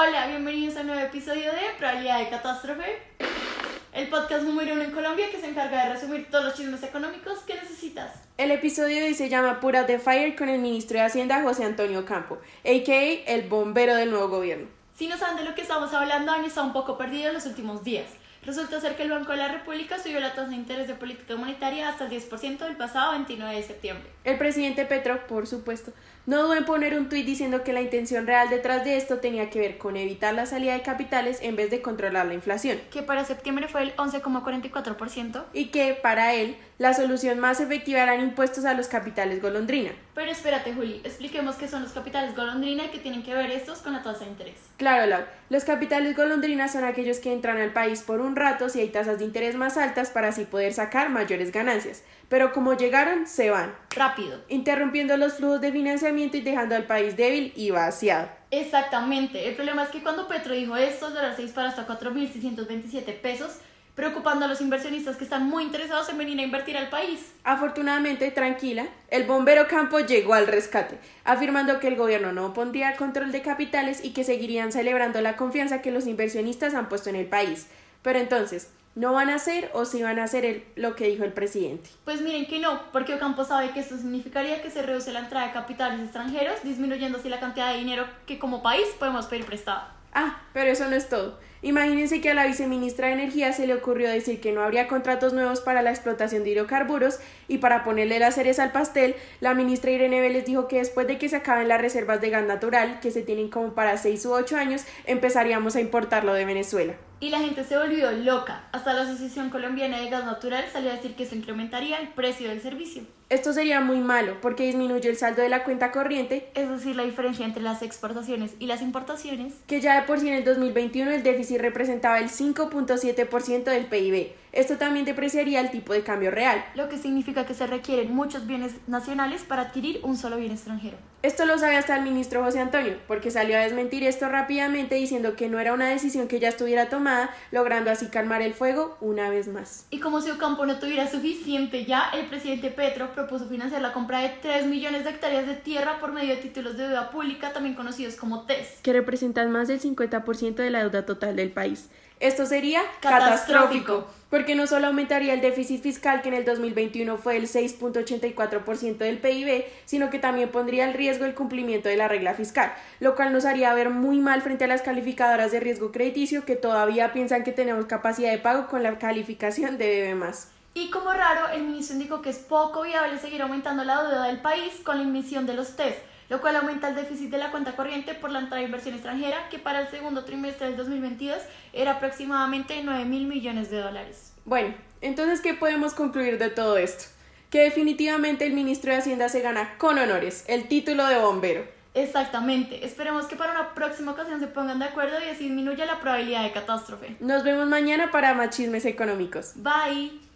Hola, bienvenidos a un nuevo episodio de Probabilidad de Catástrofe, el podcast número uno en Colombia que se encarga de resumir todos los chismes económicos que necesitas. El episodio de hoy se llama Pura de Fire con el ministro de Hacienda José Antonio Campo, a.k.a. el bombero del nuevo gobierno. Si no saben de lo que estamos hablando, han estado un poco perdidos los últimos días. Resulta ser que el Banco de la República subió la tasa de interés de política monetaria hasta el 10% el pasado 29 de septiembre. El presidente Petro, por supuesto, no dudó en poner un tuit diciendo que la intención real detrás de esto tenía que ver con evitar la salida de capitales en vez de controlar la inflación. Que para septiembre fue el 11,44%. Y que, para él, la solución más efectiva eran impuestos a los capitales golondrina. Pero espérate, Juli, expliquemos qué son los capitales golondrina y qué tienen que ver estos con la tasa de interés. Claro, Lau. Los capitales golondrina son aquellos que entran al país por un rato si hay tasas de interés más altas para así poder sacar mayores ganancias. Pero como llegaron, se van. Rápido. Interrumpiendo los flujos de financiamiento y dejando al país débil y vaciado. Exactamente. El problema es que cuando Petro dijo esto, el dólar se dispara hasta 4.627 pesos, preocupando a los inversionistas que están muy interesados en venir a invertir al país. Afortunadamente, tranquila, el bombero Campo llegó al rescate, afirmando que el gobierno no pondría control de capitales y que seguirían celebrando la confianza que los inversionistas han puesto en el país. Pero entonces, ¿no van a hacer o sí van a hacer el, lo que dijo el presidente? Pues miren que no, porque Ocampo sabe que esto significaría que se reduce la entrada de capitales extranjeros, disminuyendo así la cantidad de dinero que como país podemos pedir prestado. Ah, pero eso no es todo. Imagínense que a la viceministra de Energía se le ocurrió decir que no habría contratos nuevos para la explotación de hidrocarburos y para ponerle las cereza al pastel, la ministra Irene Vélez dijo que después de que se acaben las reservas de gas natural, que se tienen como para 6 u 8 años, empezaríamos a importarlo de Venezuela. Y la gente se volvió loca. Hasta la Asociación Colombiana de Gas Natural salió a decir que eso incrementaría el precio del servicio. Esto sería muy malo porque disminuye el saldo de la cuenta corriente, Es decir, la diferencia entre las exportaciones y las importaciones. que ya de en el 2021 el déficit representaba el 5.7% del PIB. Esto también depreciaría el tipo de cambio real. Lo que significa que se requieren muchos bienes nacionales para adquirir un solo bien extranjero. Esto lo sabe hasta el ministro José Antonio, porque salió a desmentir esto rápidamente diciendo que no era una decisión que ya estuviera tomada, logrando así calmar el fuego una vez más. Y como si Ocampo no tuviera suficiente ya, el presidente Petro propuso financiar la compra de 3 millones de hectáreas de tierra por medio de títulos de deuda pública, también conocidos como TES. que representan más del 50% de la deuda total del país. Esto sería Catastrófico. porque no solo aumentaría el déficit fiscal que en el 2021 fue el 6.84% del PIB, sino que también pondría en riesgo el cumplimiento de la regla fiscal, lo cual nos haría ver muy mal frente a las calificadoras de riesgo crediticio que todavía piensan que tenemos capacidad de pago con la calificación de BB+. Y como raro, el ministro indicó que es poco viable seguir aumentando la deuda del país con la emisión de los TES, lo cual aumenta el déficit de la cuenta corriente por la entrada de inversión extranjera, que para el segundo trimestre del 2022 era aproximadamente 9 mil millones de dólares. Bueno, entonces, ¿qué podemos concluir de todo esto? Que definitivamente el ministro de Hacienda se gana con honores el título de bombero. Exactamente. Esperemos que para una próxima ocasión se pongan de acuerdo y así disminuya la probabilidad de catástrofe. Nos vemos mañana para más chismes económicos. Bye.